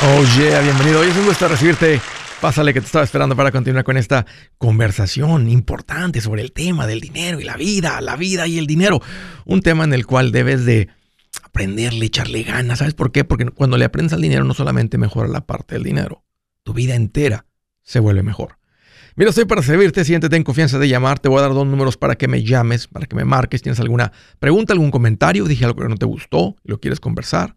Oh yeah, bienvenido. Hoy es un gusto recibirte. Pásale que te estaba esperando para continuar con esta conversación importante sobre el tema del dinero y la vida, la vida y el dinero. Un tema en el cual debes de aprenderle, echarle ganas. ¿Sabes por qué? Porque cuando le aprendes al dinero no solamente mejora la parte del dinero, tu vida entera se vuelve mejor. Mira, estoy para servirte, siéntete en confianza de llamar. Te voy a dar dos números para que me llames, para que me marques. ¿Tienes alguna pregunta, algún comentario? Dije algo que no te gustó lo quieres conversar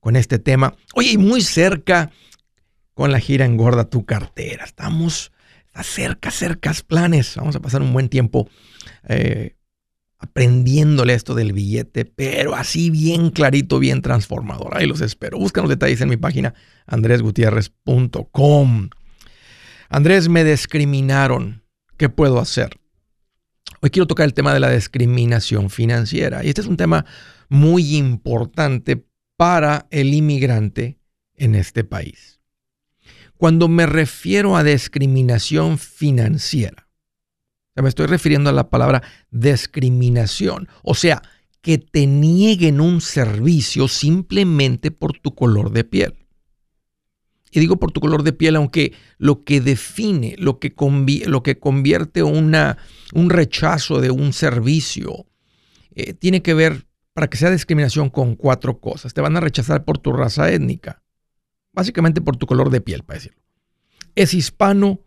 con este tema. Oye, y muy cerca con la gira Engorda tu cartera. Estamos cerca, cerca planes. Vamos a pasar un buen tiempo eh, aprendiéndole esto del billete, pero así bien clarito, bien transformador. Ahí los espero. Buscan los detalles en mi página andresgutierrez.com. Andrés, me discriminaron. ¿Qué puedo hacer? Hoy quiero tocar el tema de la discriminación financiera. Y este es un tema muy importante para el inmigrante en este país. Cuando me refiero a discriminación financiera, me estoy refiriendo a la palabra discriminación, o sea, que te nieguen un servicio simplemente por tu color de piel. Y digo por tu color de piel, aunque lo que define, lo que, convierte un rechazo de un servicio, eh, tiene que ver para que sea discriminación con cuatro cosas. Te van a rechazar por tu raza étnica, básicamente por tu color de piel, para decirlo. Es hispano,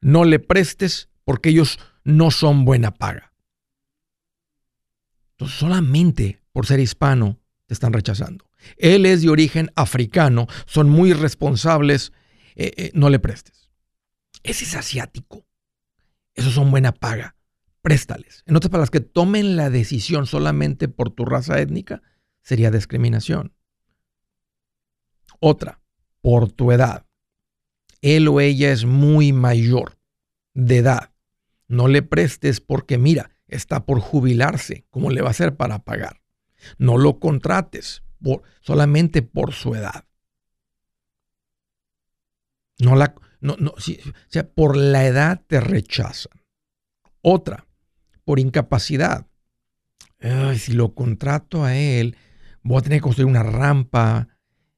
no le prestes porque ellos no son buena paga. Entonces, solamente por ser hispano te están rechazando. Él es de origen africano, son muy responsables, eh, eh, no le prestes. Ese es asiático. Esos son buena paga préstales. En otras palabras, que tomen la decisión solamente por tu raza étnica sería discriminación. Otra, por tu edad. Él o ella es muy mayor de edad. No le prestes porque mira, está por jubilarse. ¿Cómo le va a hacer para pagar? No lo contrates por, solamente por su edad. No la, no, no, o sea, por la edad te rechazan. Otra, por incapacidad. si lo contrato a él, voy a tener que construir una rampa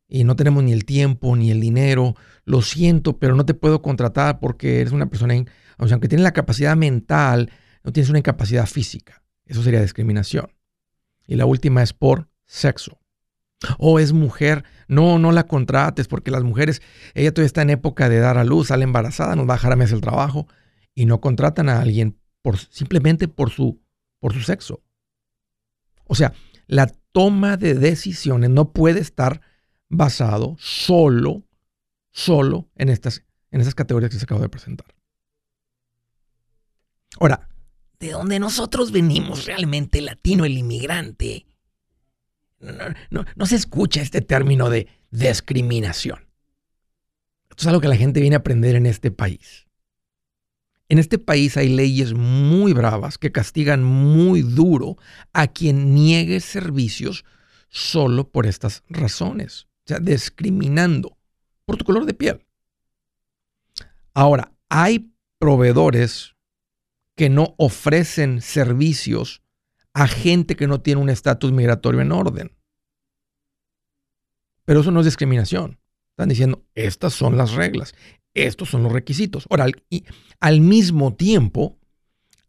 y no tenemos ni el tiempo ni el dinero. Lo siento, pero no te puedo contratar porque eres una persona, o sea, aunque tienes la capacidad mental, no tienes una incapacidad física. Eso sería discriminación. Y la última es por sexo. O es mujer, no, no la contrates porque las mujeres, ella todavía está en época de dar a luz, sale embarazada, nos va a dejar a el trabajo y no contratan a alguien simplemente por su, por su sexo. O sea, la toma de decisiones no puede estar basado solo, solo en estas, en esas categorías que se acabo de presentar. Ahora, de dónde nosotros venimos realmente, latino, el inmigrante, no, no, se escucha este término de discriminación. Esto es algo que la gente viene a aprender en este país. En este país hay leyes muy bravas que castigan muy duro a quien niegue servicios solo por estas razones, o sea, discriminando por tu color de piel. Ahora, hay proveedores que no ofrecen servicios a gente que no tiene un estatus migratorio en orden. Pero eso no es discriminación. Están diciendo, estas son las reglas. Estos son los requisitos. Ahora, al, mismo tiempo,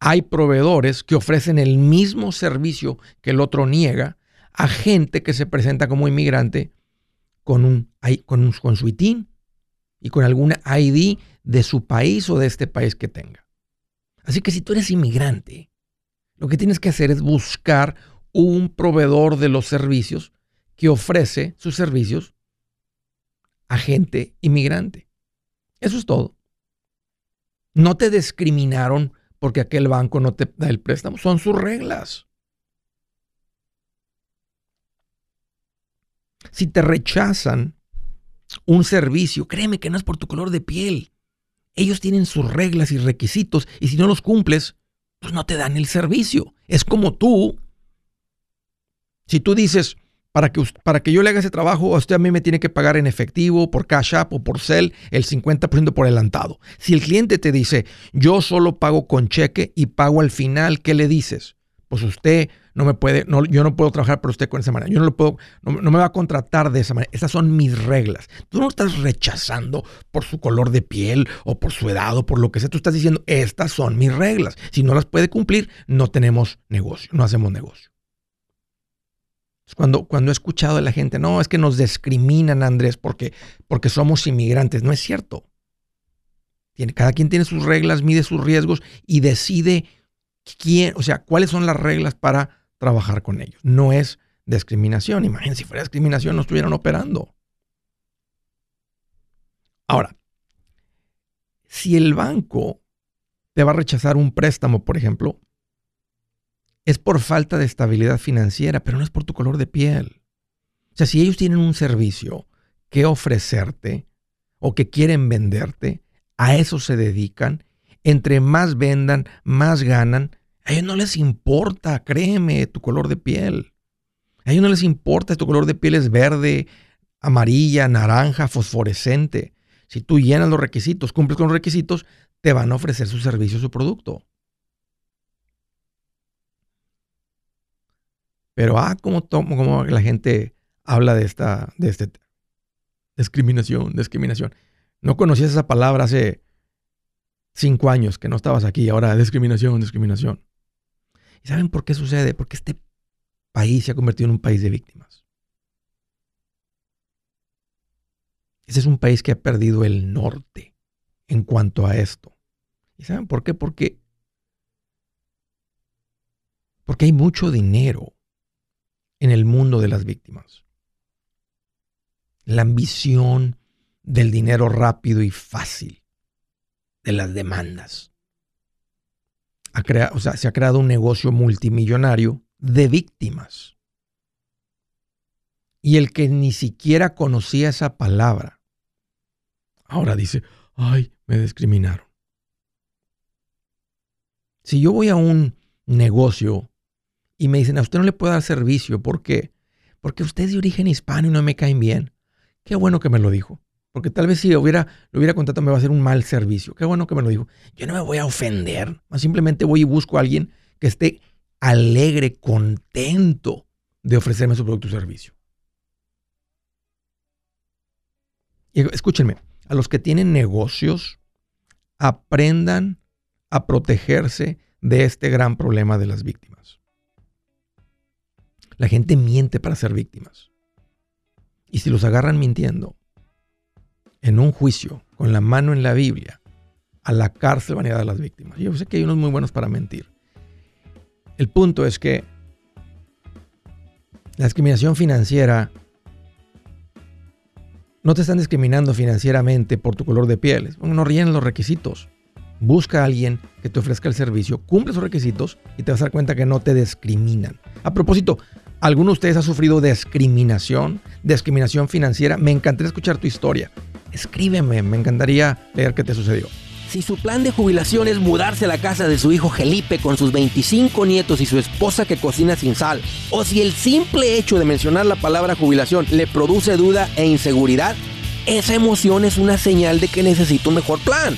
hay proveedores que ofrecen el mismo servicio que el otro niega a gente que se presenta como inmigrante con, un, con, con su ITIN y con alguna ID de su país o de este país que tenga. Así que si tú eres inmigrante, lo que tienes que hacer es buscar un proveedor de los servicios que ofrece sus servicios a gente inmigrante. Eso es todo. No te discriminaron porque aquel banco no te da el préstamo. Son sus reglas. Si te rechazan, un servicio, créeme que no es por tu color de piel. Ellos tienen sus reglas y requisitos y si no los cumples, pues no te dan el servicio. Es como tú. Si tú dices, para que, para que yo le haga ese trabajo, usted a mí me tiene que pagar en efectivo, por Cash App o por Cell, el 50% por adelantado. Si el cliente te dice, yo solo pago con cheque y pago al final, ¿qué le dices? Pues usted no me puede, no, yo no puedo trabajar para usted con esa manera. Yo no lo puedo, no, me va a contratar de esa manera. Esas son mis reglas. Tú no estás rechazando por su color de piel o por su edad o por lo que sea. Tú estás diciendo, estas son mis reglas. Si no las puede cumplir, no tenemos negocio, no hacemos negocio. Cuando, cuando he escuchado de la gente, no, es que nos discriminan, Andrés, porque, porque somos inmigrantes. No es cierto. Tiene, cada quien tiene sus reglas, mide sus riesgos y decide quién, o sea, cuáles son las reglas para trabajar con ellos. No es discriminación. Imagínense, si fuera discriminación no estuvieran operando. Ahora, si el banco te va a rechazar un préstamo, por ejemplo, es por falta de estabilidad financiera, pero no es por tu color de piel. O sea, si ellos tienen un servicio que ofrecerte o que quieren venderte, a eso se dedican. Entre más vendan, más ganan a ellos no les importa, créeme, tu color de piel. A ellos no les importa si tu color de piel es verde, amarilla, naranja, fosforescente. Si tú llenas los requisitos, cumples con los requisitos, te van a ofrecer su servicio, su producto. Pero, ah, como, como la gente habla de esta, de este discriminación, discriminación. No conocías esa palabra hace cinco años que no estabas aquí, ahora discriminación, discriminación. ¿Y saben por qué sucede? Porque este país se ha convertido en un país de víctimas. Ese es un país que ha perdido el norte en cuanto a esto. ¿Y saben por qué? Porque, porque hay mucho dinero en el mundo de las víctimas. La ambición del dinero rápido y fácil, de las demandas o sea, se ha creado un negocio multimillonario de víctimas. Y el que ni siquiera conocía esa palabra, ahora dice, ay, me discriminaron. Si yo voy a un negocio y me dicen, a usted no le puedo dar servicio, ¿por qué? Porque usted es de origen hispano y no me caen bien. Qué bueno que me lo dijo. Porque tal vez si hubiera, lo hubiera contratado me va a hacer un mal servicio. Qué bueno que me lo dijo. Yo no me voy a ofender. Simplemente voy y busco a alguien que esté alegre, contento de ofrecerme su producto o servicio. Escúchenme, a los que tienen negocios, aprendan a protegerse de este gran problema de las víctimas. La gente miente para ser víctimas. Y si los agarran mintiendo, en un juicio con la mano en la Biblia, a la cárcel van a ir a las víctimas. Yo sé que hay unos muy buenos para mentir. El punto es que la discriminación financiera no te están discriminando financieramente por tu color de piel. No rellenen los requisitos. Busca a alguien que te ofrezca el servicio, cumple esos requisitos y te vas a dar cuenta que no te discriminan. A propósito, ¿alguno de ustedes ha sufrido discriminación, discriminación financiera? Me encantaría escuchar tu historia escríbeme, me encantaría leer qué te sucedió. Si su plan de jubilación es mudarse a la casa de su hijo Felipe con sus 25 nietos y su esposa que cocina sin sal, o si el simple hecho de mencionar la palabra jubilación le produce duda e inseguridad, esa emoción es una señal de que necesita un mejor plan.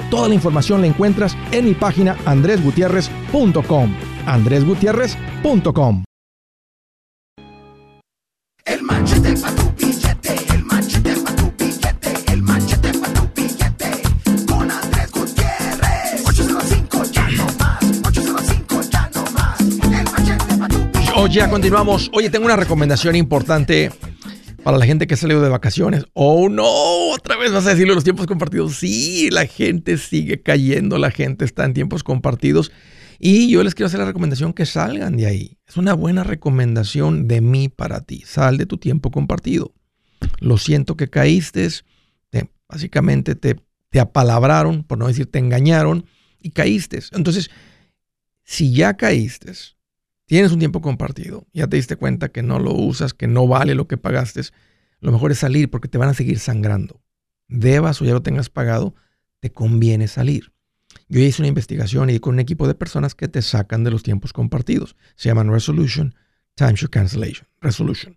Toda la información la encuentras en mi página andresgutierrez.com. andresgutierrez.com. El manchete para tu billete, el manchete para tu billete, el manchete para tu billete. Con Andrés Gutiérrez. 805 ya no más, 805 ya no más. El manchete para tu billete. Oye, continuamos. Oye, tengo una recomendación importante para la gente que ha salido de vacaciones. Oh, no, otra vez vas a decirlo los tiempos compartidos. Sí, la gente sigue cayendo, la gente está en tiempos compartidos. Y yo les quiero hacer la recomendación que salgan de ahí. Es una buena recomendación de mí para ti. Sal de tu tiempo compartido. Lo siento que caíste. básicamente te, te apalabraron, por no decir te engañaron, y caíste. Entonces, si ya caíste, tienes un tiempo compartido, ya te diste cuenta que no lo usas, que no vale lo que pagaste, lo mejor es salir porque te van a seguir sangrando. Debas o ya lo tengas pagado, te conviene salir. Yo hice una investigación y con un equipo de personas que te sacan de los tiempos compartidos. Se llaman Resolution Timeshare Cancellation. Resolution.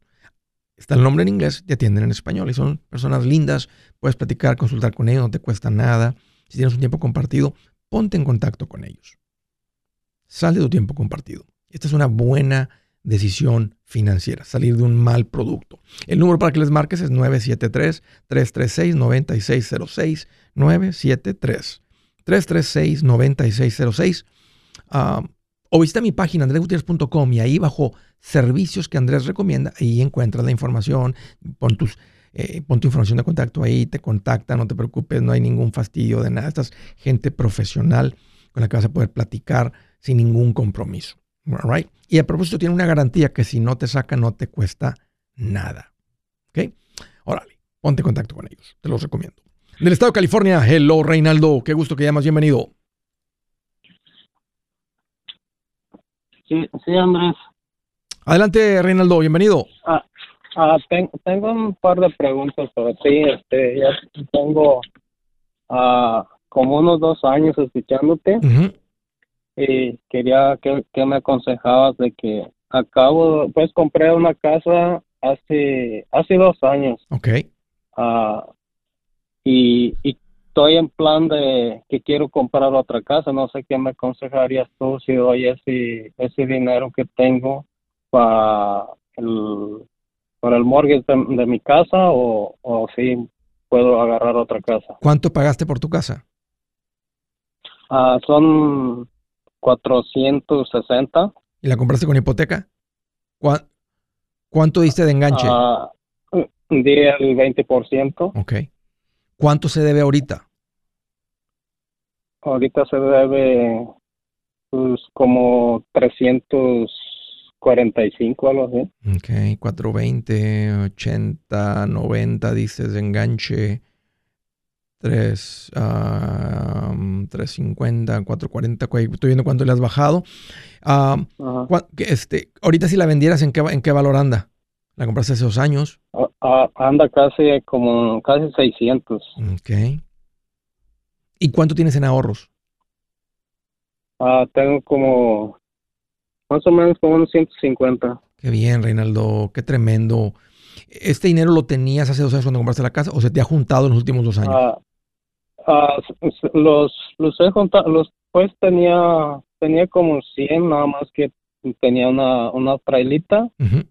Está el nombre en inglés, te atienden en español y son personas lindas. Puedes platicar, consultar con ellos, no te cuesta nada. Si tienes un tiempo compartido, ponte en contacto con ellos. Sal de tu tiempo compartido. Esta es una buena decisión financiera, salir de un mal producto. El número para que les marques es 973-336-9606. 973-336-9606. o visita mi página andresgutierrez.com y ahí bajo servicios que Andrés recomienda, ahí encuentras la información, pon, eh, pon tu información de contacto ahí, te contacta, no te preocupes, no hay ningún fastidio de nada. Estás gente profesional con la que vas a poder platicar sin ningún compromiso. Right? Y a propósito, tiene una garantía que si no te saca, no te cuesta nada. ¿Ok? Órale, ponte en contacto con ellos. Te los recomiendo. Del estado de California, hello Reinaldo, qué gusto que llamas, bienvenido. Sí, sí, Andrés. Adelante, Reinaldo, bienvenido. Ah, ah tengo un par de preguntas para ti. Este, ya tengo ah, como unos dos años escuchándote y quería que, me aconsejabas de que acabo, pues compré una casa hace, hace dos años. Ok. Uh, y, y estoy en plan de que quiero comprar otra casa. No sé qué me aconsejarías tú si doy ese, ese dinero que tengo para el, para el mortgage de, mi casa o, o si puedo agarrar otra casa. ¿Cuánto pagaste por tu casa? Uh, son 460. ¿Y la compraste con hipoteca? ¿Cuánto diste de enganche? Uh, di el 20%. Ok. ¿Cuánto se debe ahorita? Ahorita se debe pues, como 345, algo así. Ok, 420, 80, 90 dices de enganche. 3, 350, 440, estoy viendo cuánto le has bajado. este, ahorita si la vendieras, ¿en qué, ¿en qué valor anda? ¿La compraste hace dos años? anda casi como casi 600. Ok. ¿Y cuánto tienes en ahorros? Ah, tengo como más o menos como unos 150. Qué bien, Reinaldo, qué tremendo. ¿Este dinero lo tenías hace dos años cuando compraste la casa o se te ha juntado en los últimos dos años? Ah, los, los los, pues tenía, tenía como 100, nada más que tenía una, una trailita,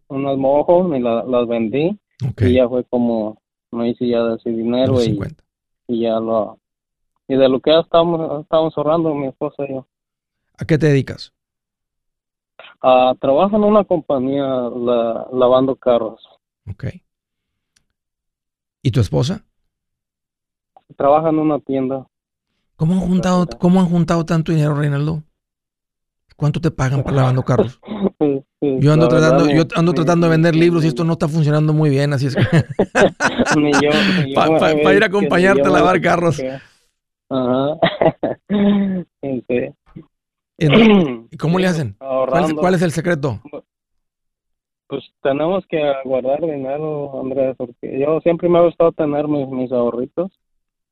unos mojos, y las vendí. Y ya fue como, no hice ya de ese dinero y, y, ya lo... Y de lo que ya estábamos, estábamos ahorrando mi esposa y yo. ¿A qué te dedicas? Ah, trabajo en una compañía la- lavando carros. Ok. ¿Y tu esposa? Trabaja en una tienda. ¿Cómo han juntado, cómo han juntado tanto dinero, Reinaldo? ¿Cuánto te pagan para lavando carros? Sí, sí, Yo ando verdad, tratando, yo ando tratando de vender libros y esto no está funcionando muy bien, así es que ni yo- ni yo, Pa- pa- eh, pa ir a acompañarte a lavar carros. que- Ajá. Sí. En- ¿Y cómo le hacen? ¿Cuál es, Ahorrando. cuál es el secreto? Pues tenemos que guardar dinero, Andrés, porque yo siempre me ha gustado tener mis, mis ahorritos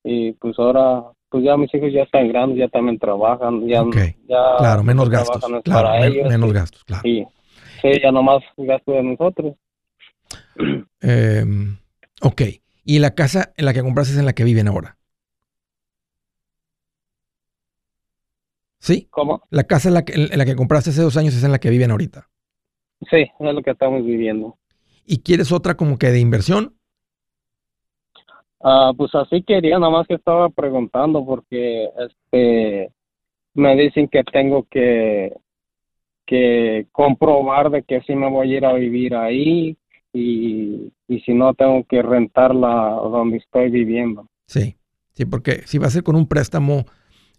y pues ahora, pues ya mis hijos ya están grandes, ya también trabajan, ya, ya Claro, menos gastos. Claro, para ellos, menos y- gastos, claro. y sí, ya nomás gasto de nosotros. Eh, ok. ¿Y la casa en la que compraste es en la que viven ahora? ¿Sí? ¿Cómo? La casa en la, que, en la que compraste hace dos años es en la que viven ahorita. Sí, es lo que estamos viviendo. ¿Y quieres otra como que de inversión? Ah, pues así quería, nada más que estaba preguntando porque este me dicen que tengo que que comprobar de que sí me voy a ir a vivir ahí y, y si no tengo que rentarla donde estoy viviendo. Sí, sí, porque si va a ser con un préstamo,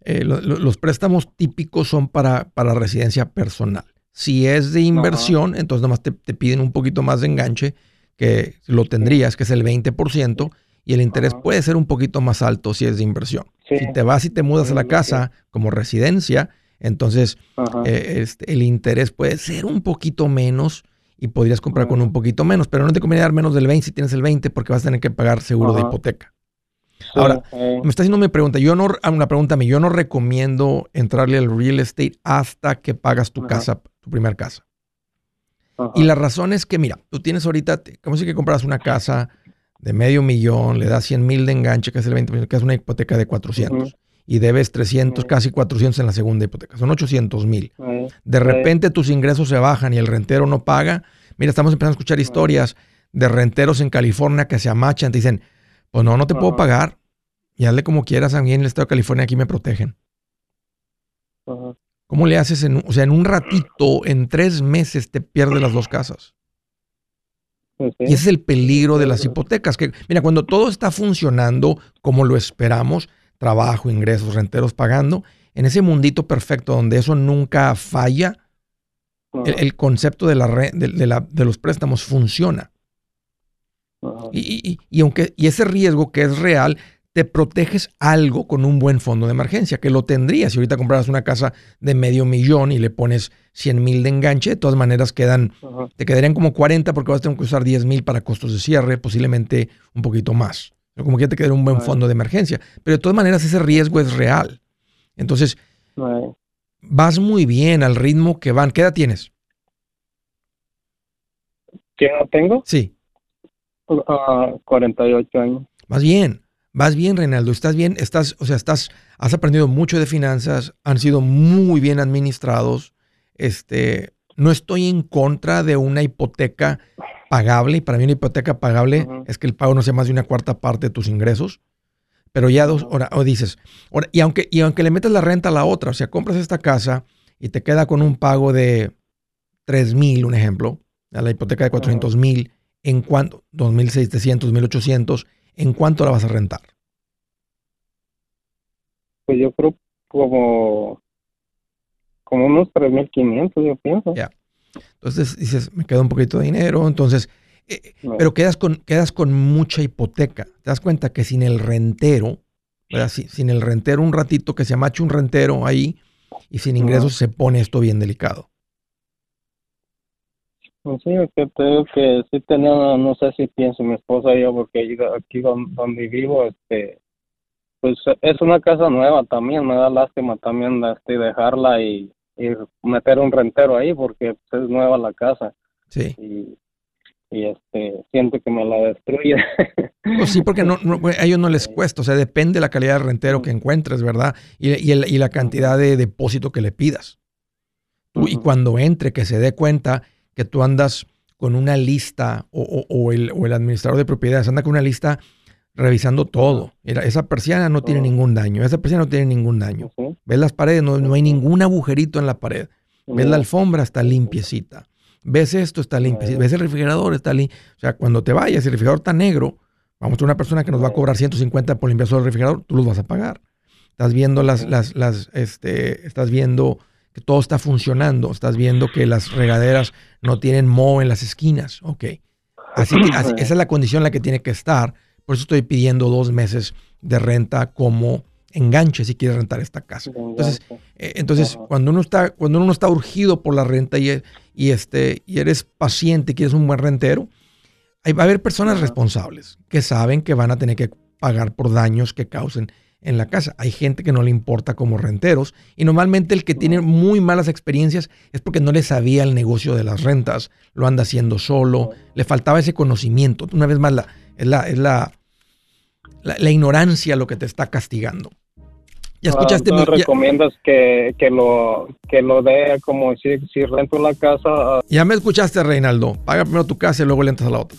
eh, lo- lo- los préstamos típicos son para, para residencia personal. Si es de inversión, entonces nomás te, te piden un poquito más de enganche, que lo tendrías, que es el 20%, y el interés puede ser un poquito más alto si es de inversión. Sí. Si te vas y te mudas a la casa como residencia, entonces eh, este, el interés puede ser un poquito menos y podrías comprar con un poquito menos, pero no te conviene dar menos del 20 si tienes el 20 porque vas a tener que pagar seguro de hipoteca. Ahora, Me está haciendo mi pregunta. Yo no, ah, una pregunta a mí. Yo no recomiendo entrarle al real estate hasta que pagas tu casa, tu primer casa. ajá. Y la razón es que, mira, tú tienes ahorita, como si que compras una casa de medio millón, le das 100 mil de enganche, que es el 20%, que es una hipoteca de 400. Ujú. Y debes 300, Ujú. casi 400 en la segunda hipoteca. Son 800 mil. De repente tus ingresos se bajan y el rentero no paga. Mira, estamos empezando a escuchar historias de renteros en California que se amachan. Te dicen, pues no, no te puedo pagar. Y hazle como quieras. A mí en el estado de California aquí me protegen. ¿Cómo le haces? En, o sea, en un ratito, en tres meses te pierdes las dos casas. Y ese es el peligro de las hipotecas. Que, mira, cuando todo está funcionando como lo esperamos, trabajo, ingresos, renteros pagando, en ese mundito perfecto donde eso nunca falla, el, el concepto de, la, de, de la- de los préstamos funciona. y- y- y aunque y ese riesgo que es real, te proteges algo con un buen fondo de emergencia, que lo tendrías. Si ahorita compraras una casa de medio millón y le pones 100 mil de enganche, de todas maneras quedan, te quedarían como 40 porque vas a tener que usar 10 mil para costos de cierre, posiblemente un poquito más. Pero como que ya te quedaría un buen fondo de emergencia. Pero de todas maneras ese riesgo es real. Entonces, vas muy bien al ritmo que van. ¿Qué edad tienes? ¿Qué edad tengo? Sí. Ah, 48 años. Vas bien, vas bien, Reinaldo. Estás bien, estás, o sea, estás, has aprendido mucho de finanzas, han sido muy bien administrados. Este, no estoy en contra de una hipoteca pagable. Y para mí una hipoteca pagable es que el pago no sea más de una cuarta parte de tus ingresos. Pero ya dos, ahora, o dices, ahora, y aunque, y aunque le metas la renta a la otra, o sea, compras esta casa y te queda con un pago de 3 mil, un ejemplo, a la hipoteca de 400 mil, ¿en cuánto? 2.600, 2.800, ¿en cuánto la vas a rentar? Pues yo creo como, como unos 3.500, yo pienso. Ya. Entonces dices, me queda un poquito de dinero, entonces, eh, No. pero quedas con, quedas con mucha hipoteca. Te das cuenta que sin el rentero, sin el rentero un ratito, que se amache un rentero ahí y sin ingresos se pone esto bien delicado. Pues Sí, es que te digo que sí tenía, no sé si pienso mi esposa y yo, porque aquí don- donde vivo, este, pues es una casa nueva también, me da lástima también este, dejarla y, y meter un rentero ahí, porque pues, es nueva la casa Sí. y, y este, siento que me la destruye. Pues sí, porque no, no- a ellos no les cuesta, o sea, depende de la calidad del rentero que encuentres, ¿verdad? Y, y el- y la cantidad de depósito que le pidas. Tú- Y cuando entre, que se dé cuenta que tú andas con una lista o, o- o el, o el administrador de propiedades anda con una lista revisando todo. Mira, esa persiana no tiene ningún daño, esa persiana no tiene ningún daño. Ves las paredes, no, no hay ningún agujerito en la pared. Ves la alfombra, está limpiecita. Ves esto, está limpio. Ves el refrigerador, está limpio. O sea, cuando te vayas, el refrigerador está negro, vamos a una persona que nos va a cobrar 150 por limpiar solo el refrigerador, tú los vas a pagar. Estás viendo las, las, las, este, estás viendo que todo está funcionando, estás viendo que las regaderas no tienen moho en las esquinas, ok. Así que esa es la condición en la que tiene que estar. Por eso estoy pidiendo dos meses de renta como enganche si quieres rentar esta casa. Entonces, eh, entonces cuando uno está, cuando uno está urgido por la renta y, y este, y eres paciente y quieres un buen rentero, hay, va a haber personas responsables que saben que van a tener que pagar por daños que causen en la casa. Hay gente que no le importa como renteros y normalmente el que tiene muy malas experiencias es porque no le sabía el negocio de las rentas, lo anda haciendo solo, le faltaba ese conocimiento. Una vez más, la, es, la, es la, la, ignorancia lo que te está castigando. Ya escuchaste. Ah, recomiendas que, que, lo, que lo dé como si, si rento la casa? Ah. Ya me escuchaste, Reinaldo. Paga primero tu casa y luego le entras a la otra.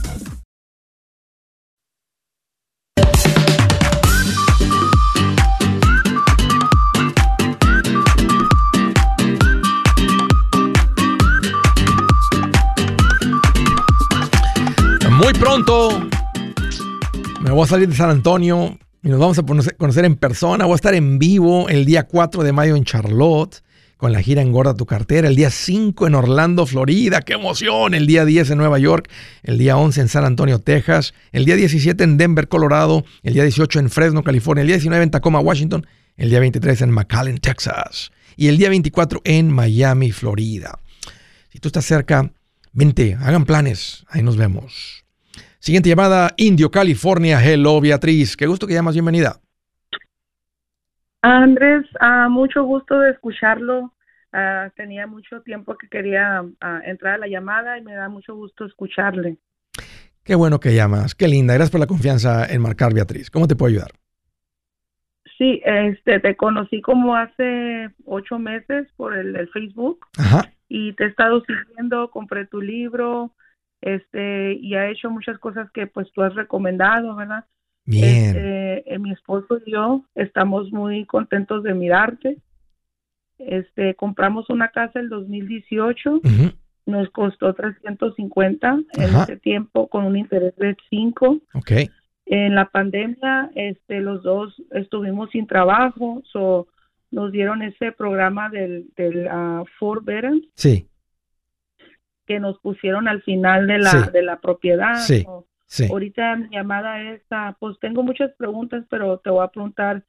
Me voy a salir de San Antonio y nos vamos a conocer en persona. Voy a estar en vivo el día 4 de mayo en Charlotte con la gira Engorda tu cartera. El día 5 en Orlando, Florida. ¡Qué emoción! El día 10 en Nueva York. El día 11 en San Antonio, Texas. El día 17 en Denver, Colorado. El día 18 en Fresno, California. El día 19 en Tacoma, Washington. El día 23 en McAllen, Texas. Y el día 24 en Miami, Florida. Si tú estás cerca, vente, hagan planes. Ahí nos vemos. Siguiente llamada, Indio, California. Hello, Beatriz. Qué gusto que llamas. Bienvenida. Andrés, uh, mucho gusto de escucharlo. Ah, tenía mucho tiempo que quería ah, entrar a la llamada y me da mucho gusto escucharle. Qué bueno que llamas. Qué linda. Gracias por la confianza en marcar, Beatriz. ¿Cómo te puedo ayudar? Sí, este, te conocí como hace ocho meses por el, el Facebook. Ajá. Y te he estado siguiendo, compré tu libro, este y ha hecho muchas cosas que pues tú has recomendado, ¿verdad? Bien. Este, eh, mi esposo y yo estamos muy contentos de mirarte. Este, compramos una casa el 2018, nos costó 350 en ese tiempo con un interés de 5. Okay. En la pandemia, este, los dos estuvimos sin trabajo, so, nos dieron ese programa del, del uh, Forbearance. Sí que nos pusieron al final de la, de la propiedad. Sí, Ahorita mi llamada es, pues tengo muchas preguntas, pero te voy a preguntar,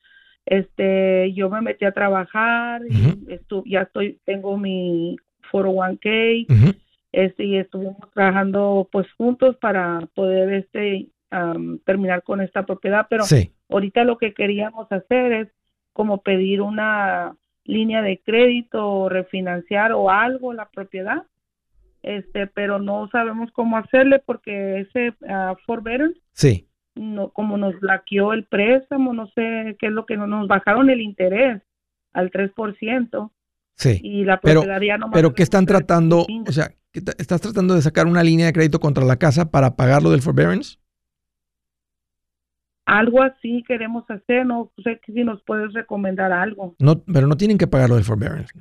este, yo me metí a trabajar, y ya estoy, tengo mi 401k, este, y estuvimos trabajando pues juntos para poder este terminar con esta propiedad, pero ahorita lo que queríamos hacer es como pedir una línea de crédito o refinanciar o algo la propiedad este, pero no sabemos cómo hacerle porque ese uh, forbearance, sí. no, como nos blaqueó el préstamo, no sé qué es lo que no, nos bajaron el interés al 3%. Sí. Y la pero, pero ¿qué están tratando? O sea, ¿estás tratando de sacar una línea de crédito contra la casa para pagarlo del forbearance? Algo así queremos hacer, no sé si nos puedes recomendar algo. No, pero no tienen que pagarlo del forbearance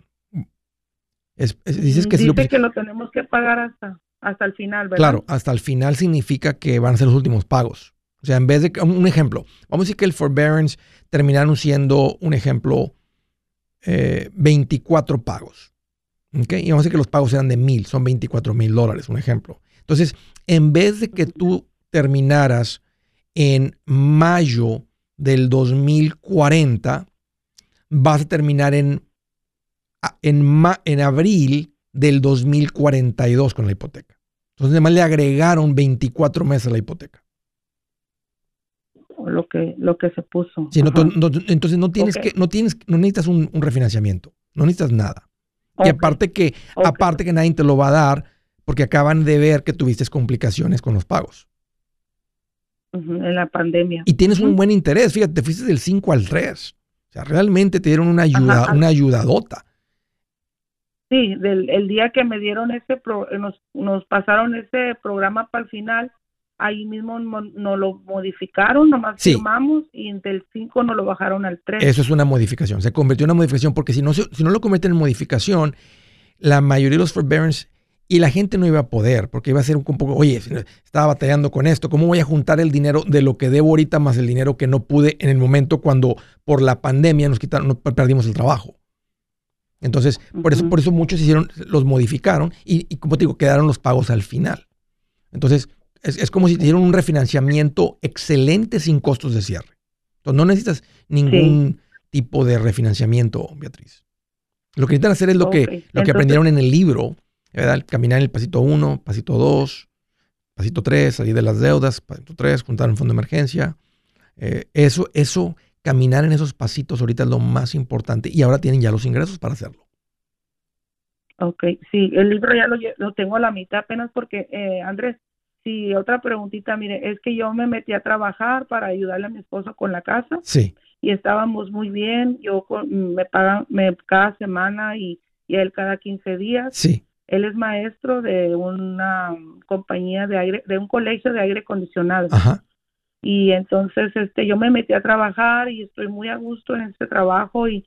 dices que Dice que lo tenemos que pagar hasta, hasta el final, ¿verdad? Claro, hasta el final significa que van a ser los últimos pagos. O sea, en vez de, un ejemplo, vamos a decir que el forbearance terminaron siendo, un ejemplo, 24 eh, pagos. ¿ok? Y vamos a decir que los pagos eran de mil, son 24 mil dólares, un ejemplo. Entonces, en vez de que tú terminaras en mayo del 2040, vas a terminar en, en, en abril del 2042 con la hipoteca. Entonces, además le agregaron 24 meses a la hipoteca. Lo que, lo que se puso. entonces no tienes que, no tienes, no necesitas un, refinanciamiento, no necesitas nada. Y aparte que, aparte que nadie te lo va a dar, porque acaban de ver que tuviste complicaciones con los pagos. en la pandemia. Y tienes un buen interés, fíjate, te fuiste del 5 al 3. O sea, realmente te dieron una ayuda, una ayudadota. Sí, del, el día que me dieron ese, nos, nos pasaron ese programa para el final, ahí mismo nos lo modificaron, nomás firmamos y del 5 nos lo bajaron al 3. Eso es una modificación, se convirtió en una modificación porque si no, si no lo cometen en modificación, la mayoría de los forbearance y la gente no iba a poder porque iba a ser un poco, oye, estaba batallando con esto, ¿cómo voy a juntar el dinero de lo que debo ahorita más el dinero que no pude en el momento cuando por la pandemia nos quitaron, perdimos el trabajo? Entonces, por eso, por eso muchos hicieron, los modificaron y, y, como te digo, quedaron los pagos al final. Entonces, es, como si te dieron un refinanciamiento excelente sin costos de cierre. Entonces, no necesitas ningún tipo de refinanciamiento, Beatriz. Lo que necesitan hacer es lo, que, lo que aprendieron en el libro, ¿verdad? Caminar en el pasito 1, pasito 2, pasito 3, salir de las deudas, pasito 3, juntar un fondo de emergencia. Eh, eso, eso, caminar en esos pasitos ahorita es lo más importante y ahora tienen ya los ingresos para hacerlo. Ok, sí, el libro ya lo, lo tengo a la mitad apenas porque, eh, Andrés, Sí, otra preguntita, mire, es que yo me metí a trabajar para ayudarle a mi esposo con la casa. Sí. Y estábamos muy bien. Yo me pagan me, cada semana y, y él cada 15 días. Sí. Él es maestro de una compañía de aire, de un colegio de aire acondicionado. Ajá. Y entonces, este, yo me metí a trabajar y estoy muy a gusto en este trabajo y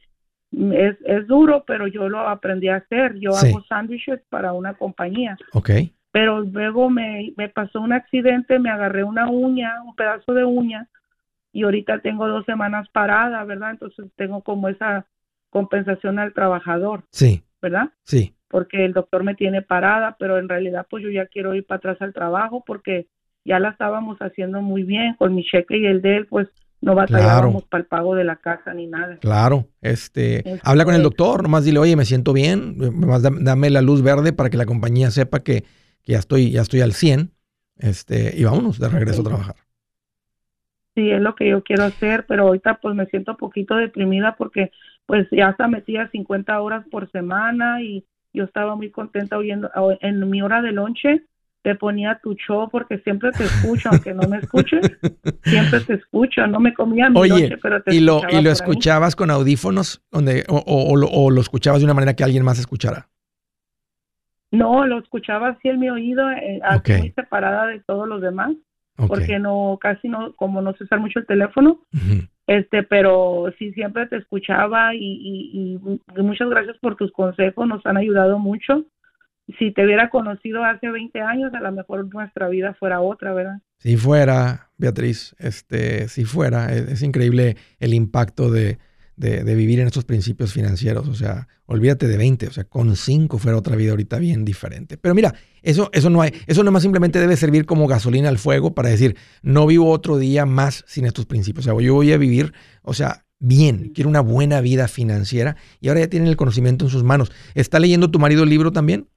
es, es duro, pero yo lo aprendí a hacer. Yo hago sándwiches para una compañía. Okay pero luego me, me pasó un accidente, me agarré una uña, un pedazo de uña, y ahorita tengo dos semanas parada, ¿verdad? Entonces tengo como esa compensación al trabajador. Sí. ¿Verdad? Sí. Porque el doctor me tiene parada, pero en realidad pues yo ya quiero ir para atrás al trabajo porque ya la estábamos haciendo muy bien con mi cheque y el de él, pues no batallábamos para el pago de la casa ni nada. Claro, este, habla con el doctor, nomás dile, oye, me siento bien, nomás dame la luz verde para que la compañía sepa que que ya estoy, ya estoy al 100, este, y vámonos de regreso a trabajar. Sí, es lo que yo quiero hacer, pero ahorita pues me siento un poquito deprimida porque pues ya hasta metía 50 horas por semana y yo estaba muy contenta oyendo en mi hora de lonche te ponía tu show porque siempre te escucho, aunque no me escuches, siempre te escucho, no me comía mi Oye, pero te ¿y lo, ¿y lo escuchabas con audífonos donde, o, o, lo escuchabas de una manera que alguien más escuchara? No, lo escuchaba así en mi oído, eh, así muy separada de todos los demás, porque no, casi no, como no sé usar mucho el teléfono, este, pero sí siempre te escuchaba y, y, muchas gracias por tus consejos, nos han ayudado mucho. Si te hubiera conocido hace 20 años, a lo mejor nuestra vida fuera otra, ¿verdad? Si fuera, Beatriz, este, si fuera, es increíble el impacto de, de, vivir en estos principios financieros. O sea, olvídate de 20, o sea, con 5 fuera otra vida ahorita bien diferente. Pero mira, eso, eso no hay, eso más simplemente debe servir como gasolina al fuego para decir, no vivo otro día más sin estos principios. O sea, yo voy a vivir, o sea, bien, quiero una buena vida financiera y ahora ya tienen el conocimiento en sus manos. ¿Está leyendo tu marido el libro también?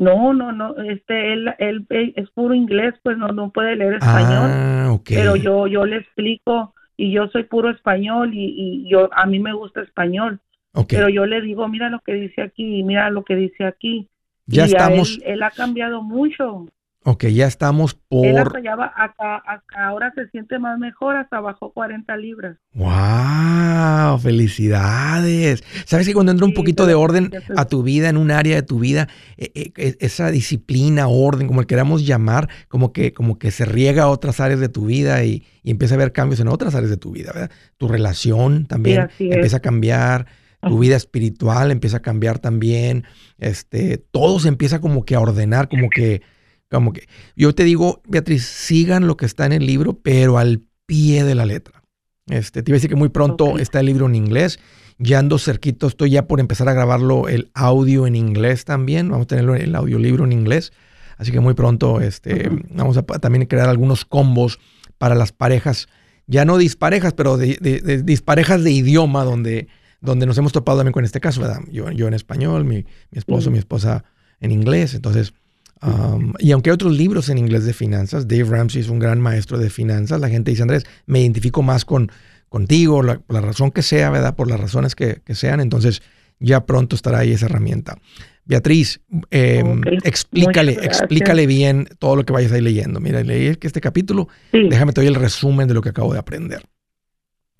No, no, no, este, él, él, es puro inglés, pues no, no puede leer español. Ah, Pero yo, yo le explico, y yo soy puro español y, yo a mí me gusta español. Pero yo le digo, mira lo que dice aquí, mira lo que dice aquí. Ya estamos. él, ha cambiado mucho. Ok, ya estamos por... Él hasta, ahora se siente más mejor, hasta bajó 40 libras. ¡Wow! ¡Felicidades! ¿Sabes que cuando entra un poquito de orden a tu vida, en un área de tu vida, e, e, e, esa disciplina, orden, como le queramos llamar, como que, como que se riega a otras áreas de tu vida y, empieza a haber cambios en otras áreas de tu vida, ¿verdad? Tu relación también empieza a cambiar, tu vida espiritual empieza a cambiar también, este, todo se empieza como que a ordenar, como que como que yo te digo, Beatriz, sigan lo que está en el libro, pero al pie de la letra. Este, te iba a decir que muy pronto está el libro en inglés Ya ando cerquito, estoy ya por empezar a grabarlo el audio en inglés también. Vamos a tenerlo el audiolibro en inglés. Así que muy pronto este, vamos a también crear algunos combos para las parejas, ya no disparejas, pero de, disparejas de idioma, donde, donde nos hemos topado también con este caso, ¿verdad? Yo, yo en español, mi, esposo, mi esposa en inglés. Entonces, um, y aunque hay otros libros en inglés de finanzas, Dave Ramsey es un gran maestro de finanzas, la gente dice, Andrés, me identifico más con contigo, por la razón que sea, ¿verdad? Por las razones que, que sean. Entonces, ya pronto estará ahí esa herramienta. Beatriz, em, explícale, explícale bien todo lo que vayas ahí leyendo. Mira, leí que este capítulo, déjame te doy el resumen de lo que acabo de aprender.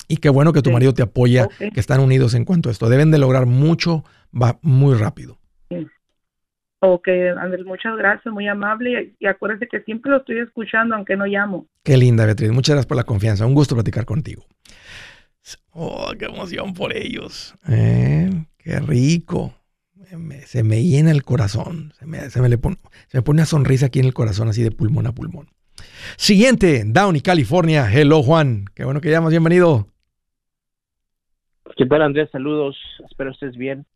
Y qué bueno que tu marido te apoya, que están unidos en cuanto a esto. Deben de lograr mucho, va muy rápido. Ok, Andrés, muchas gracias, muy amable. Y acuérdate que siempre lo estoy escuchando, aunque no llamo. Qué linda, Beatriz. Muchas gracias por la confianza. Un gusto platicar contigo. Oh, qué emoción por ellos. Eh, qué rico se me llena el corazón, se me, se me, pone, una sonrisa aquí en el corazón, así de pulmón a pulmón. Siguiente, Downey, California. Hello, Juan. Qué bueno que llamas, bienvenido. ¿Qué tal, Andrés? Saludos, espero estés bien.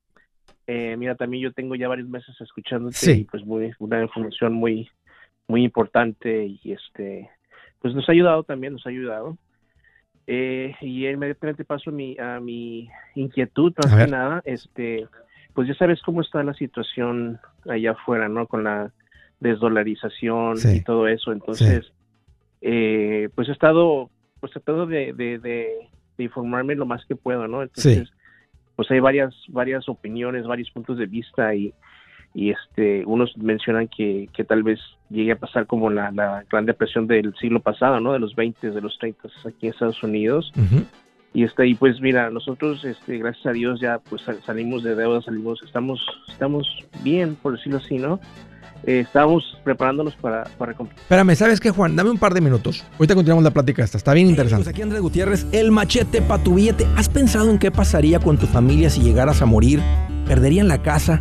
Eh, mira, también yo tengo ya varios meses escuchándote y pues muy, una información muy, muy importante y este, pues nos ha ayudado también, nos ha ayudado. Eh, y inmediatamente paso a mi, a mi inquietud, más que nada, este, pues ya sabes cómo está la situación allá afuera, ¿no? Con la desdolarización y todo eso. Entonces, eh, pues he estado, pues tratando de, de, informarme lo más que puedo, ¿no? Entonces, pues hay varias, varias opiniones, varios puntos de vista y, y este, unos mencionan que, que tal vez llegue a pasar como la, la gran depresión del siglo pasado, ¿no? De los 20, de los 30 aquí en Estados Unidos. Y está ahí pues mira nosotros este gracias a Dios ya pues salimos de deuda salimos estamos estamos bien por decirlo así no eh, estamos preparándonos para, para Espérame, ¿sabes qué, Juan? Dame un par de minutos. Ahorita continuamos la plática esta. Está bien interesante. Pues aquí Andrés Gutiérrez, el machete para tu billete. ¿Has pensado en qué pasaría con tu familia si llegaras a morir? ¿Perderían la casa?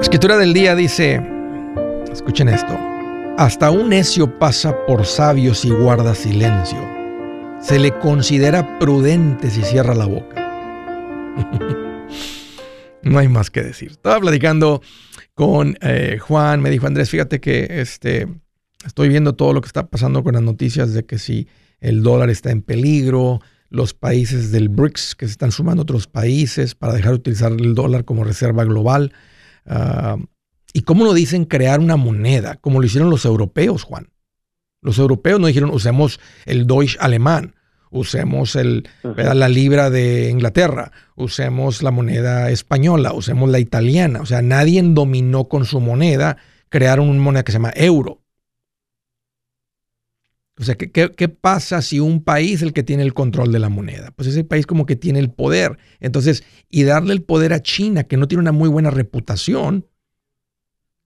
Escritura del día dice, escuchen esto, hasta un necio pasa por sabios y guarda silencio. Se le considera prudente si cierra la boca. no hay más que decir. Estaba platicando con eh, Juan, me dijo Andrés, fíjate que este, estoy viendo todo lo que está pasando con las noticias de que si el dólar está en peligro, los países del BRICS que se están sumando otros países para dejar de utilizar el dólar como reserva global. Ah, ¿Y cómo no dicen crear una moneda? Como lo hicieron los europeos, Juan. Los europeos no dijeron usemos el Deutsch alemán, usemos el, la libra de Inglaterra, usemos la moneda española, usemos la italiana. O sea, nadie dominó con su moneda, crearon una moneda que se llama euro. O sea, ¿qué, ¿qué, pasa si un país es el que tiene el control de la moneda? Pues ese país como que tiene el poder. Entonces, y darle el poder a China, que no tiene una muy buena reputación,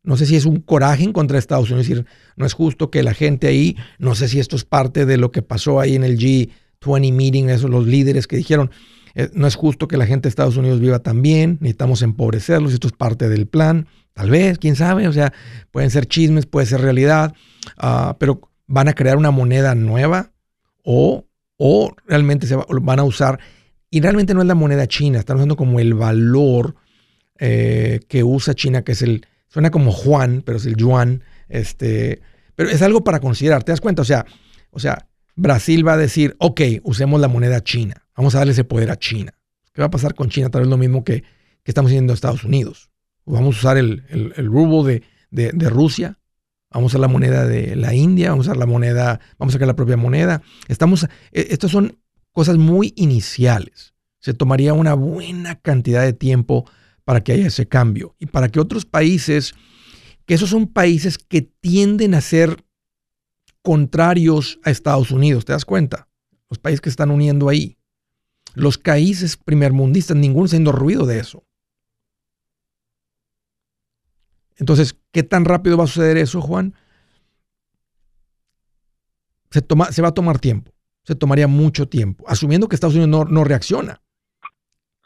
no sé si es un coraje en contra de Estados Unidos, decir, no es justo que la gente ahí, no sé si esto es parte de lo que pasó ahí en el G20 meeting, esos los líderes que dijeron, eh, no es justo que la gente de Estados Unidos viva tan bien, necesitamos empobrecerlos, esto es parte del plan, tal vez, quién sabe, o sea, pueden ser chismes, puede ser realidad, ah, pero van a crear una moneda nueva o, o realmente se van a usar, y realmente no es la moneda china, están usando como el valor eh, que usa China, que es el Suena como Juan, pero es el Juan. Este, pero es algo para considerar. ¿Te das cuenta? O sea, o sea, Brasil va a decir, ok, usemos la moneda china, vamos a darle ese poder a China. ¿Qué va a pasar con China? Tal vez lo mismo que, estamos haciendo en Estados Unidos. Vamos a usar el, el, rublo de, Rusia, vamos a usar la moneda de la India, vamos a usar la moneda, vamos a sacar la propia moneda. Estamos, e, estas son cosas muy iniciales. Se tomaría una buena cantidad de tiempo para que haya ese cambio y para que otros países, que esos son países que tienden a ser contrarios a Estados Unidos, ¿te das cuenta? Los países que están uniendo ahí. Los países primermundistas, ninguno haciendo ruido de eso. Entonces, ¿qué tan rápido va a suceder eso, Juan? Se, toma, se va a tomar tiempo. Se tomaría mucho tiempo, asumiendo que Estados Unidos no, no reacciona.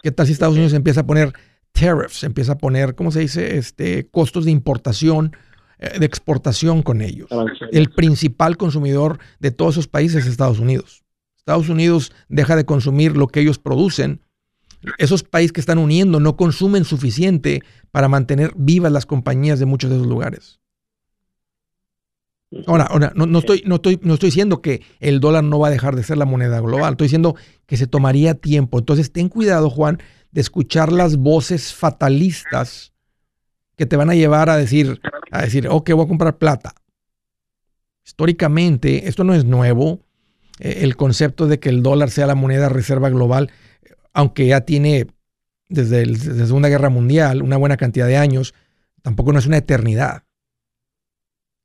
¿Qué tal si Estados Unidos empieza a poner tariffs, empieza a poner, ¿cómo se dice? Este, costos de importación, de exportación con ellos. El principal consumidor de todos esos países es Estados Unidos. Estados Unidos deja de consumir lo que ellos producen. Esos países que están uniendo no consumen suficiente para mantener vivas las compañías de muchos de esos lugares. Ahora, ahora no, no, estoy, no, estoy, no estoy diciendo que el dólar no va a dejar de ser la moneda global, estoy diciendo que se tomaría tiempo. Entonces, ten cuidado, Juan, de escuchar las voces fatalistas que te van a llevar a decir, a decir, ok, voy a comprar plata. Históricamente, esto no es nuevo. Eh, el concepto de que el dólar sea la moneda reserva global, aunque ya tiene desde, la Segunda Guerra Mundial una buena cantidad de años, tampoco no es una eternidad.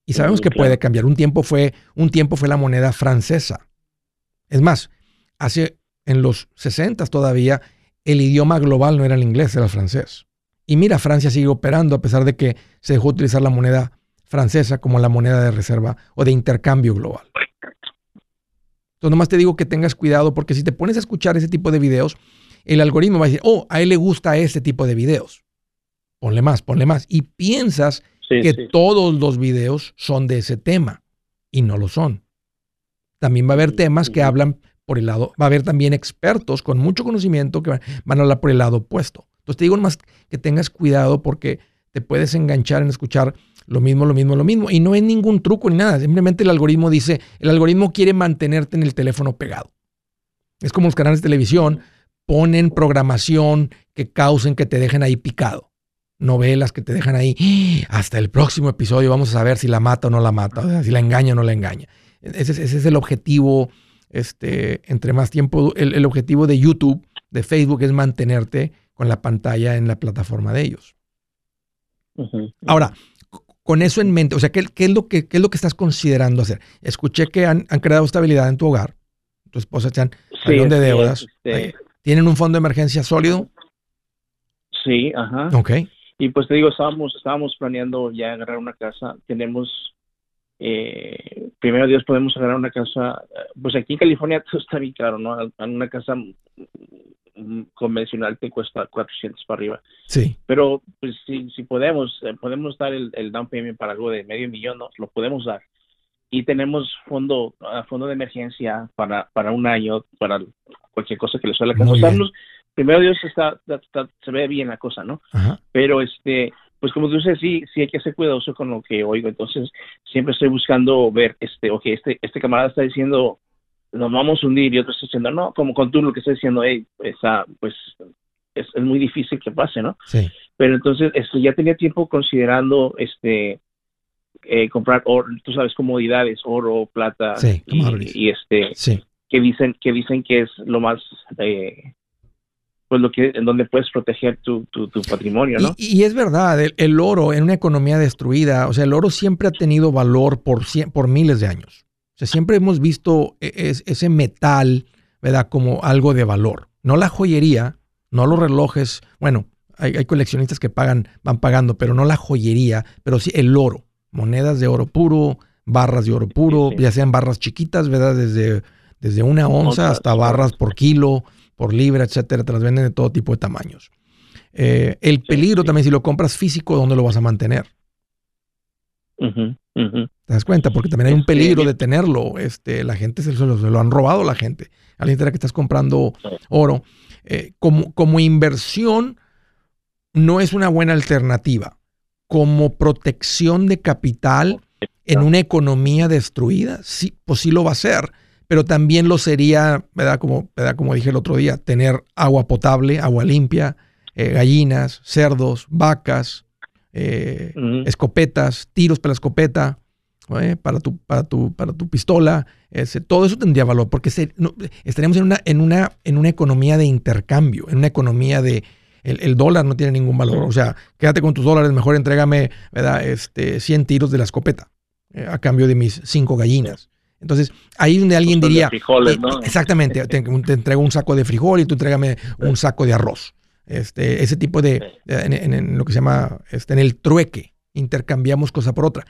Y sabemos que puede cambiar. Un tiempo fue, un tiempo fue la moneda francesa. Es más, hace en los 60 todavía el idioma global no era el inglés, era el francés. Y mira, Francia sigue operando a pesar de que se dejó utilizar la moneda francesa como la moneda de reserva o de intercambio global. Entonces, nomás te digo que tengas cuidado porque si te pones a escuchar ese tipo de videos, el algoritmo va a decir, oh, a él le gusta este tipo de videos. Ponle más, ponle más. Y piensas que todos los videos son de ese tema y no lo son. También va a haber temas que hablan por el lado, va a haber también expertos con mucho conocimiento que van, a hablar por el lado opuesto. Entonces te digo más que tengas cuidado porque te puedes enganchar en escuchar lo mismo, lo mismo, lo mismo. Y no es ningún truco ni nada. Simplemente el algoritmo dice, el algoritmo quiere mantenerte en el teléfono pegado. Es como los canales de televisión ponen programación que causen que te dejen ahí picado. Novelas que te dejan ahí hasta el próximo episodio. Vamos a saber si la mata o no la mata, si la engaña o no la engaña. Ese, ese es el objetivo este, entre más tiempo, el, objetivo de YouTube, de Facebook, es mantenerte con la pantalla en la plataforma de ellos. Ahora, con eso en mente, o sea, ¿qué, es lo que, es lo que estás considerando hacer? Escuché que han, creado estabilidad en tu hogar. Tu esposa te han de deudas. Este ¿Tienen un fondo de emergencia sólido? Sí, ajá. Ok. Y pues te digo, estábamos, estábamos planeando ya agarrar una casa. Tenemos eh, primero Dios podemos agarrar una casa, pues aquí en California todo está bien caro, ¿no? Una casa convencional te cuesta 400 para arriba. Sí. Pero pues si, si podemos, eh, podemos dar el, down payment para algo de medio millón, ¿no? Lo podemos dar. Y tenemos fondo, uh, fondo de emergencia para, para un año, para cualquier cosa que le suele casa. primero Dios está, se ve bien la cosa, ¿no? Pero este, pues como tú dices, sí, sí hay que ser cuidadoso con lo que oigo. Entonces, siempre estoy buscando ver, este, ok, este, este camarada está diciendo, nos vamos a hundir, y otro está diciendo, no, como con tú lo que está diciendo, hey, esa, pues es, muy difícil que pase, ¿no? Sí. Pero entonces, este, ya tenía tiempo considerando, este, eh, comprar oro, tú sabes, comodidades, oro, plata, sí, y, este, que dicen, que dicen que es lo más, eh, pues lo que en donde puedes proteger tu, tu, patrimonio, ¿no? Y, es verdad, el, oro en una economía destruida, o sea, el oro siempre ha tenido valor por, por miles de años. Sea, siempre hemos visto e, ese metal, ¿verdad? Como algo de valor. No la joyería, no los relojes, bueno, hay, coleccionistas que pagan, van pagando, pero no la joyería, pero sí el oro. Monedas de oro puro, barras de oro puro, ya sean barras chiquitas, ¿verdad? Desde, desde una onza hasta barras por kilo por libra, etcétera, te las venden de todo tipo de tamaños. Eh, el peligro también, si lo compras físico, ¿dónde lo vas a mantener? ¿Te das cuenta? Porque también hay un peligro de tenerlo. Este, la gente se, lo, han robado la gente. Alguien que estás comprando oro. Eh, como, como inversión, no es una buena alternativa. Como protección de capital en una economía destruida, sí, pues sí lo va a ser pero también lo sería, ¿verdad? Como, ¿verdad? Como dije el otro día, tener agua potable, agua limpia, eh, gallinas, cerdos, vacas, eh, escopetas, tiros para la escopeta, ¿eh? para, tu, para, tu, para tu pistola. Ese, todo eso tendría valor porque estaríamos en una, en, una, en una economía de intercambio, en una economía de... El, dólar no tiene ningún valor. O sea, quédate con tus dólares, mejor entrégame ¿verdad? Este, 100 tiros de la escopeta a cambio de mis cinco gallinas. Entonces, ahí donde alguien diría... Exactamente, te, entrego un saco de frijol y tú entrégame un saco de arroz. Este, ese tipo de, en, lo que se llama, este, en el trueque, intercambiamos cosa por otra.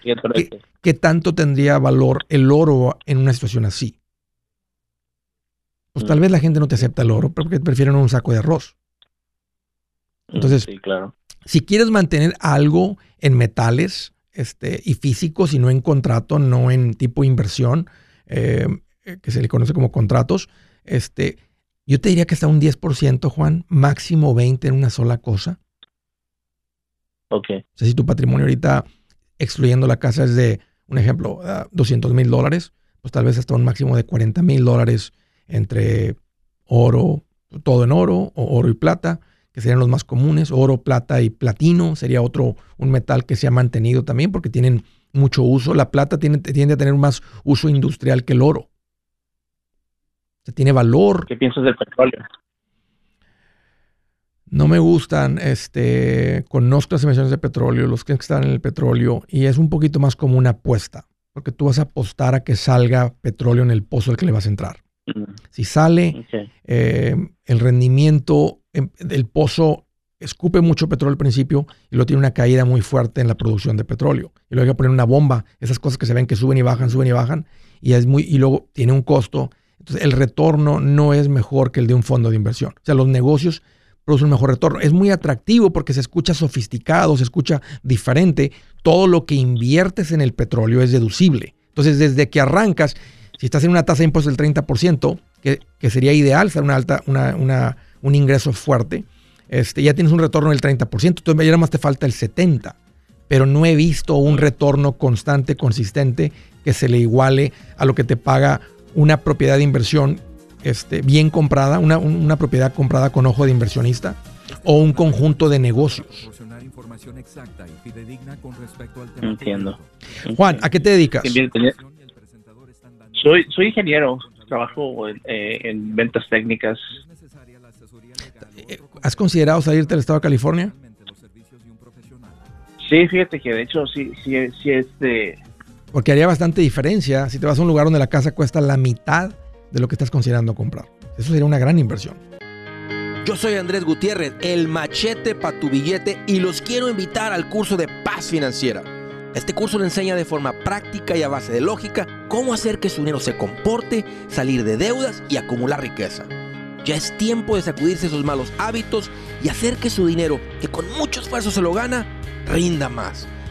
¿Qué, tanto tendría valor el oro en una situación así? Pues tal mm. vez la gente no te acepta el oro, porque prefieren un saco de arroz. Mm, Entonces, claro. si quieres mantener algo en metales este, y físicos y no en contrato, no en tipo inversión, eh, que se le conoce como contratos, este, yo te diría que hasta un 10%, Juan, máximo 20% en una sola cosa. Ok. O sea, si tu patrimonio ahorita, excluyendo la casa, es de, un ejemplo, 200 ah, mil dólares, pues tal vez hasta un máximo de 40 mil dólares entre oro, todo en oro, o oro y plata, que serían los más comunes. Oro, plata y platino sería otro, un metal que se ha mantenido también porque tienen mucho uso. La plata tiene, tiende a tener más uso industrial que el oro tiene valor. ¿Qué piensas del petróleo? No me gustan, este, conozco las emisiones de petróleo, los que están en el petróleo, y es un poquito más como una apuesta, porque tú vas a apostar a que salga petróleo en el pozo al que le vas a entrar. Mm. Si sale, eh, el rendimiento del pozo escupe mucho petróleo al principio y luego tiene una caída muy fuerte en la producción de petróleo. Y luego hay que poner una bomba, esas cosas que se ven que suben y bajan, suben y bajan, y, es muy, y luego tiene un costo entonces, el retorno no es mejor que el de un fondo de inversión. O sea, los negocios producen un mejor retorno. Es muy atractivo porque se escucha sofisticado, se escucha diferente. Todo lo que inviertes en el petróleo es deducible. Entonces, desde que arrancas, si estás en una tasa de impuesto del 30%, que, que sería ideal, ser una alta, una, un ingreso fuerte, este, ya tienes un retorno del 30%, entonces ya nada más te falta el 70%. Pero no he visto un retorno constante, consistente, que se le iguale a lo que te paga una propiedad de inversión este, bien comprada, una, una propiedad comprada con ojo de inversionista o un conjunto de negocios. Entiendo. Juan, ¿a qué te dedicas? Soy, soy ingeniero, trabajo en, eh, ventas técnicas. ¿Has considerado salirte del estado de California? Sí, fíjate que de hecho sí, sí, sí es de, porque haría bastante diferencia si te vas a un lugar donde la casa cuesta la mitad de lo que estás considerando comprar. Eso sería una gran inversión. Yo soy Andrés Gutiérrez, el machete para tu billete y los quiero invitar al curso de paz financiera. Este curso le enseña de forma práctica y a base de lógica cómo hacer que su dinero se comporte, salir de deudas y acumular riqueza. Ya es tiempo de sacudirse esos malos hábitos y hacer que su dinero, que con mucho esfuerzo se lo gana, rinda más.